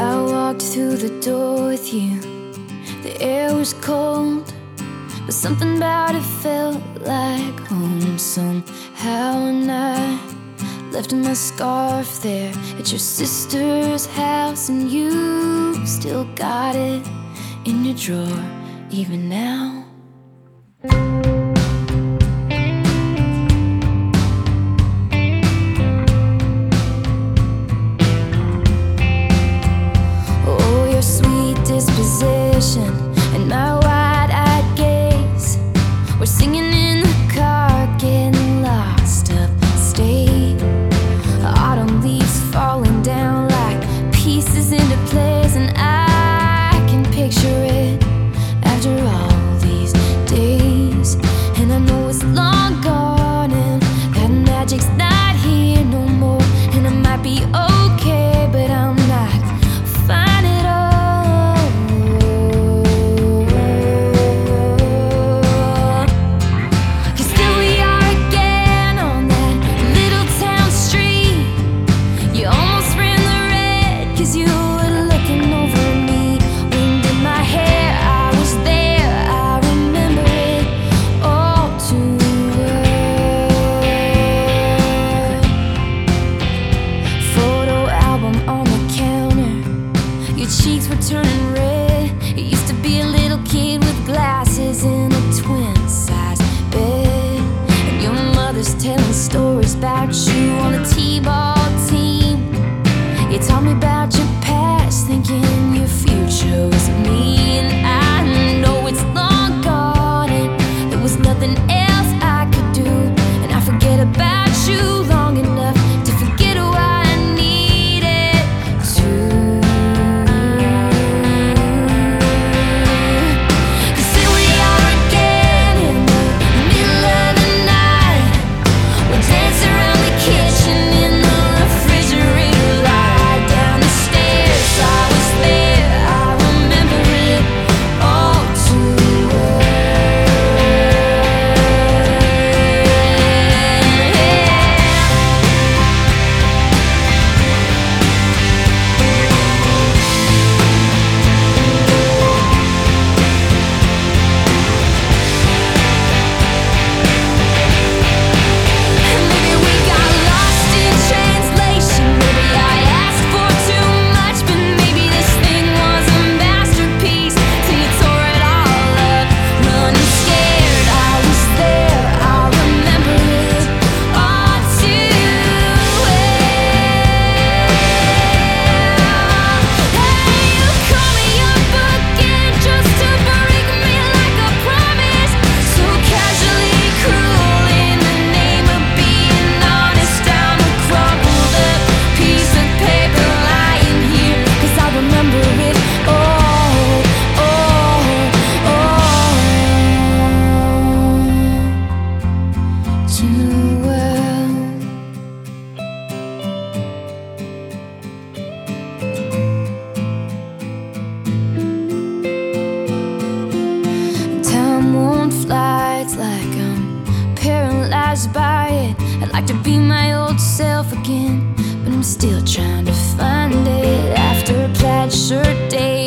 I walked through the door with you. The air was cold, but something about it felt like home somehow. And I left my scarf there at your sister's house, and you still got it in your drawer even now. intuition. by it. I'd like to be my old self again, but I'm still trying to find it after a plaid shirt day.